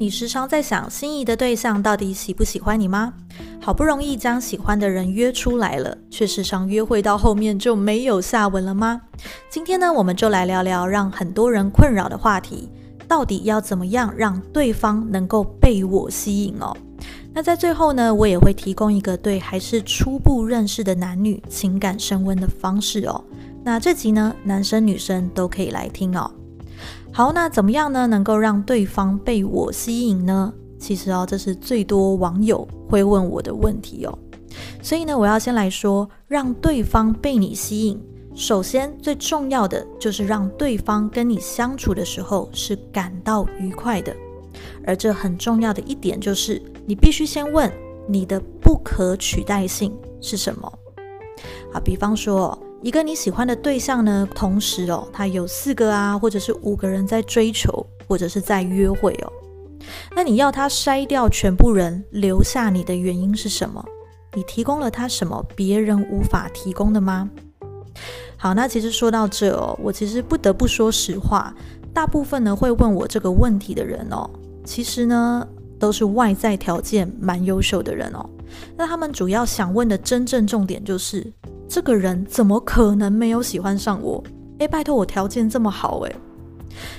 你时常在想心仪的对象到底喜不喜欢你吗？好不容易将喜欢的人约出来了，却时常约会到后面就没有下文了吗？今天呢，我们就来聊聊让很多人困扰的话题，到底要怎么样让对方能够被我吸引哦？那在最后呢，我也会提供一个对还是初步认识的男女情感升温的方式哦。那这集呢，男生女生都可以来听哦。好，那怎么样呢？能够让对方被我吸引呢？其实哦，这是最多网友会问我的问题哦。所以呢，我要先来说，让对方被你吸引，首先最重要的就是让对方跟你相处的时候是感到愉快的。而这很重要的一点就是，你必须先问你的不可取代性是什么。好，比方说。一个你喜欢的对象呢，同时哦，他有四个啊，或者是五个人在追求，或者是在约会哦。那你要他筛掉全部人，留下你的原因是什么？你提供了他什么别人无法提供的吗？好，那其实说到这哦，我其实不得不说实话，大部分呢会问我这个问题的人哦，其实呢都是外在条件蛮优秀的人哦。那他们主要想问的真正重点就是。这个人怎么可能没有喜欢上我？诶，拜托我条件这么好诶。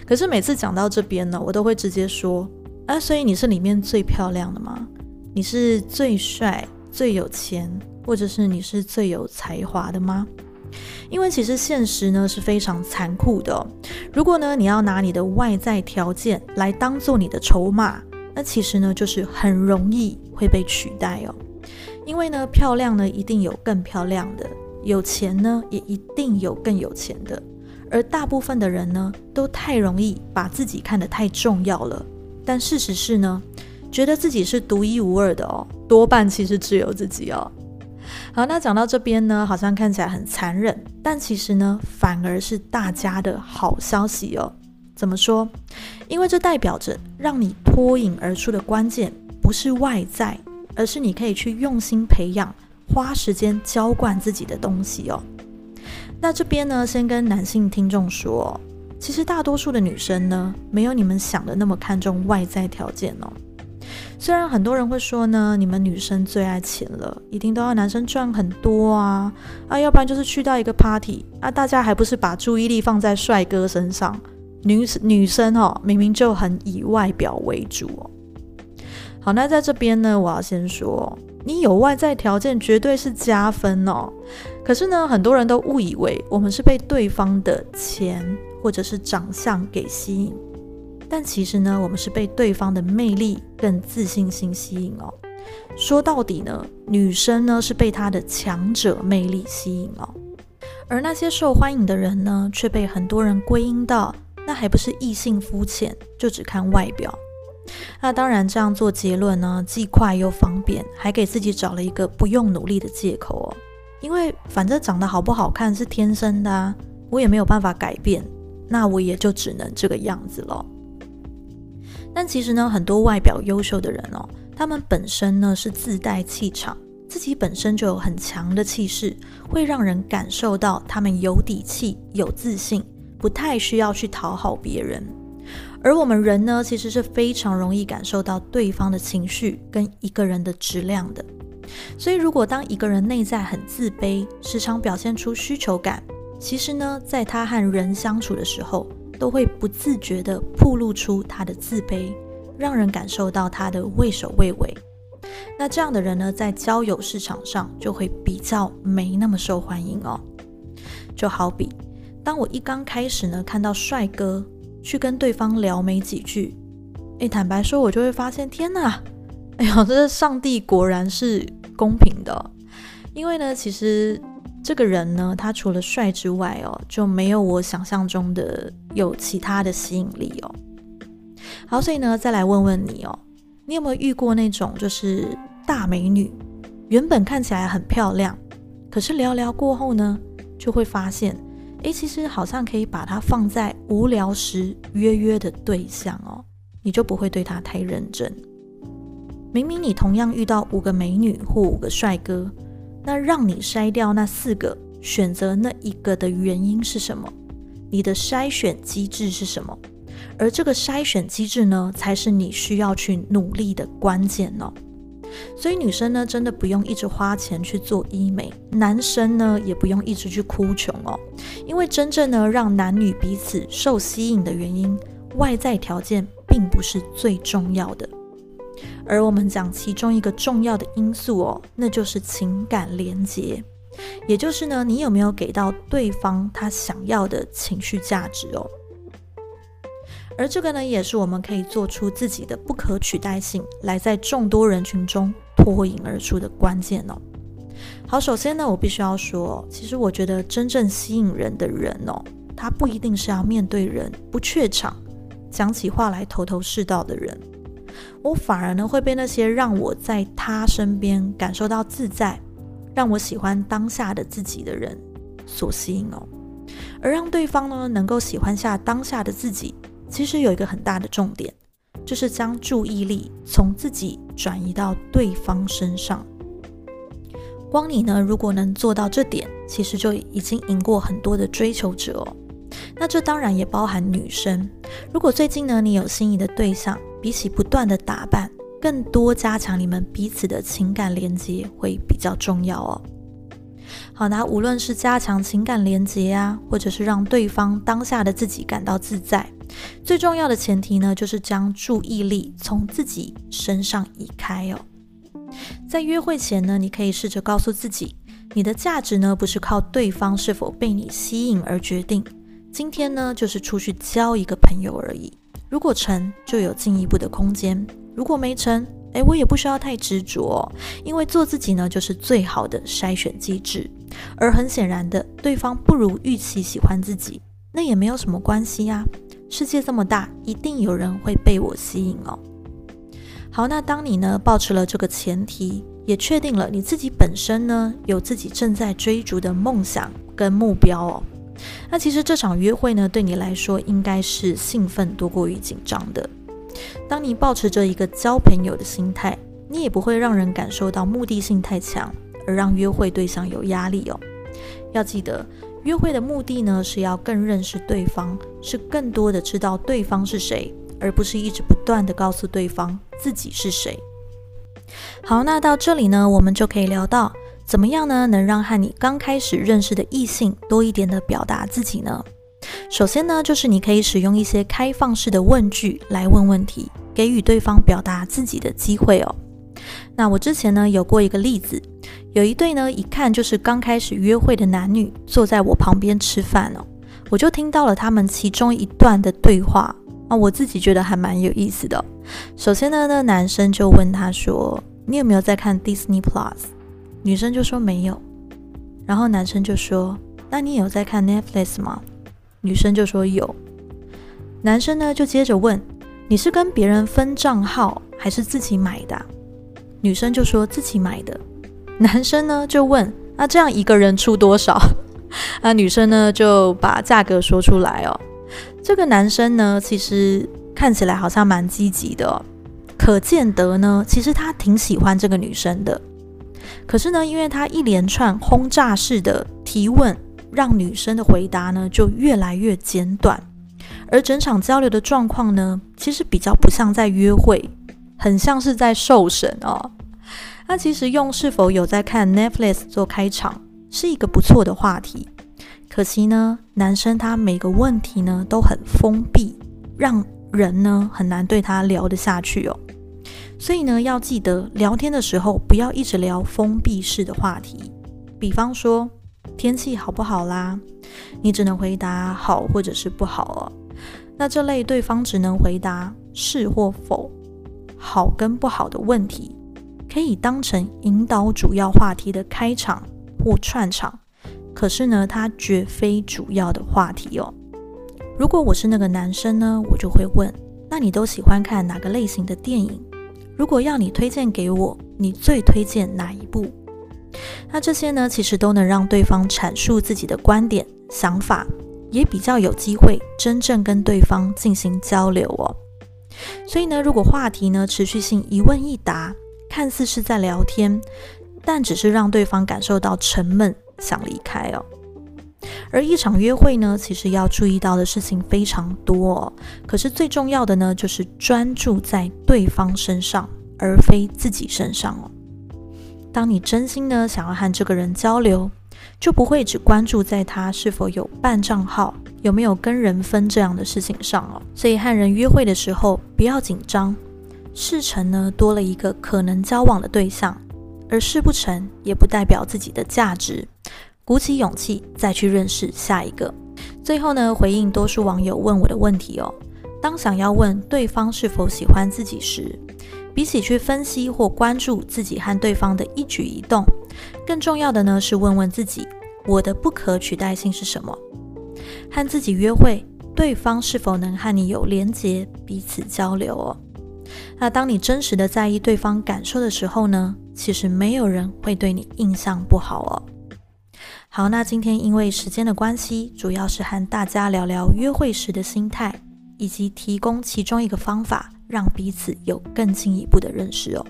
可是每次讲到这边呢，我都会直接说：啊，所以你是里面最漂亮的吗？你是最帅、最有钱，或者是你是最有才华的吗？因为其实现实呢是非常残酷的。如果呢你要拿你的外在条件来当做你的筹码，那其实呢就是很容易会被取代哦。因为呢漂亮呢一定有更漂亮的。有钱呢，也一定有更有钱的，而大部分的人呢，都太容易把自己看得太重要了。但事实是呢，觉得自己是独一无二的哦，多半其实只有自己哦。好，那讲到这边呢，好像看起来很残忍，但其实呢，反而是大家的好消息哦。怎么说？因为这代表着让你脱颖而出的关键不是外在，而是你可以去用心培养。花时间浇灌自己的东西哦。那这边呢，先跟男性听众说，其实大多数的女生呢，没有你们想的那么看重外在条件哦。虽然很多人会说呢，你们女生最爱钱了，一定都要男生赚很多啊啊，要不然就是去到一个 party 啊，大家还不是把注意力放在帅哥身上，女女生哦，明明就很以外表为主哦。好，那在这边呢，我要先说。你有外在条件绝对是加分哦，可是呢，很多人都误以为我们是被对方的钱或者是长相给吸引，但其实呢，我们是被对方的魅力跟自信心吸引哦。说到底呢，女生呢是被她的强者魅力吸引哦，而那些受欢迎的人呢，却被很多人归因到那还不是异性肤浅，就只看外表。那当然，这样做结论呢，既快又方便，还给自己找了一个不用努力的借口哦。因为反正长得好不好看是天生的啊，我也没有办法改变，那我也就只能这个样子了。但其实呢，很多外表优秀的人哦，他们本身呢是自带气场，自己本身就有很强的气势，会让人感受到他们有底气、有自信，不太需要去讨好别人。而我们人呢，其实是非常容易感受到对方的情绪跟一个人的质量的。所以，如果当一个人内在很自卑，时常表现出需求感，其实呢，在他和人相处的时候，都会不自觉地暴露出他的自卑，让人感受到他的畏首畏尾。那这样的人呢，在交友市场上就会比较没那么受欢迎哦。就好比，当我一刚开始呢，看到帅哥。去跟对方聊没几句，诶，坦白说，我就会发现，天哪，哎呦，这上帝果然是公平的，因为呢，其实这个人呢，他除了帅之外哦，就没有我想象中的有其他的吸引力哦。好，所以呢，再来问问你哦，你有没有遇过那种就是大美女，原本看起来很漂亮，可是聊聊过后呢，就会发现。诶，其实好像可以把它放在无聊时约约的对象哦，你就不会对他太认真。明明你同样遇到五个美女或五个帅哥，那让你筛掉那四个，选择那一个的原因是什么？你的筛选机制是什么？而这个筛选机制呢，才是你需要去努力的关键哦。所以女生呢，真的不用一直花钱去做医美，男生呢，也不用一直去哭穷哦。因为真正呢，让男女彼此受吸引的原因，外在条件并不是最重要的。而我们讲其中一个重要的因素哦，那就是情感连接，也就是呢，你有没有给到对方他想要的情绪价值哦。而这个呢，也是我们可以做出自己的不可取代性，来在众多人群中脱颖而出的关键哦。好，首先呢，我必须要说，其实我觉得真正吸引人的人哦，他不一定是要面对人不怯场，讲起话来头头是道的人，我反而呢会被那些让我在他身边感受到自在，让我喜欢当下的自己的人所吸引哦。而让对方呢能够喜欢下当下的自己。其实有一个很大的重点，就是将注意力从自己转移到对方身上。光你呢，如果能做到这点，其实就已经赢过很多的追求者哦。那这当然也包含女生。如果最近呢，你有心仪的对象，比起不断的打扮，更多加强你们彼此的情感连接会比较重要哦。好，那无论是加强情感连接啊，或者是让对方当下的自己感到自在。最重要的前提呢，就是将注意力从自己身上移开哦。在约会前呢，你可以试着告诉自己，你的价值呢不是靠对方是否被你吸引而决定。今天呢，就是出去交一个朋友而已。如果成就有进一步的空间；如果没成，诶，我也不需要太执着，因为做自己呢，就是最好的筛选机制。而很显然的，对方不如预期喜欢自己，那也没有什么关系呀。世界这么大，一定有人会被我吸引哦。好，那当你呢，保持了这个前提，也确定了你自己本身呢，有自己正在追逐的梦想跟目标哦。那其实这场约会呢，对你来说应该是兴奋多过于紧张的。当你保持着一个交朋友的心态，你也不会让人感受到目的性太强，而让约会对象有压力哦。要记得。约会的目的呢，是要更认识对方，是更多的知道对方是谁，而不是一直不断的告诉对方自己是谁。好，那到这里呢，我们就可以聊到怎么样呢，能让和你刚开始认识的异性多一点的表达自己呢？首先呢，就是你可以使用一些开放式的问句来问问题，给予对方表达自己的机会哦。那我之前呢有过一个例子。有一对呢，一看就是刚开始约会的男女，坐在我旁边吃饭哦，我就听到了他们其中一段的对话啊，我自己觉得还蛮有意思的。首先呢，那男生就问他说：“你有没有在看 Disney Plus？” 女生就说没有，然后男生就说：“那你有在看 Netflix 吗？”女生就说有。男生呢就接着问：“你是跟别人分账号还是自己买的？”女生就说自己买的。男生呢就问：“那这样一个人出多少？” 啊，女生呢就把价格说出来哦。这个男生呢，其实看起来好像蛮积极的，可见得呢，其实他挺喜欢这个女生的。可是呢，因为他一连串轰炸式的提问，让女生的回答呢就越来越简短，而整场交流的状况呢，其实比较不像在约会，很像是在受审哦。那其实用是否有在看 Netflix 做开场是一个不错的话题，可惜呢，男生他每个问题呢都很封闭，让人呢很难对他聊得下去哦。所以呢，要记得聊天的时候不要一直聊封闭式的话题，比方说天气好不好啦，你只能回答好或者是不好哦。那这类对方只能回答是或否，好跟不好的问题。可以当成引导主要话题的开场或串场，可是呢，它绝非主要的话题哦。如果我是那个男生呢，我就会问：那你都喜欢看哪个类型的电影？如果要你推荐给我，你最推荐哪一部？那这些呢，其实都能让对方阐述自己的观点、想法，也比较有机会真正跟对方进行交流哦。所以呢，如果话题呢持续性一问一答。看似是在聊天，但只是让对方感受到沉闷，想离开哦。而一场约会呢，其实要注意到的事情非常多，哦可是最重要的呢，就是专注在对方身上，而非自己身上哦。当你真心呢想要和这个人交流，就不会只关注在他是否有办账号、有没有跟人分这样的事情上哦。所以和人约会的时候不要紧张，事成呢多了一个可能交往的对象，而事不成也不代表自己的价值。鼓起勇气再去认识下一个。最后呢，回应多数网友问我的问题哦。当想要问对方是否喜欢自己时，比起去分析或关注自己和对方的一举一动，更重要的呢是问问自己：我的不可取代性是什么？和自己约会，对方是否能和你有连结，彼此交流哦？那当你真实的在意对方感受的时候呢，其实没有人会对你印象不好哦。好，那今天因为时间的关系，主要是和大家聊聊约会时的心态，以及提供其中一个方法，让彼此有更进一步的认识哦。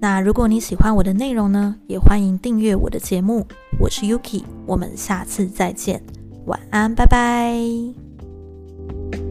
那如果你喜欢我的内容呢，也欢迎订阅我的节目。我是 Yuki，我们下次再见，晚安，拜拜。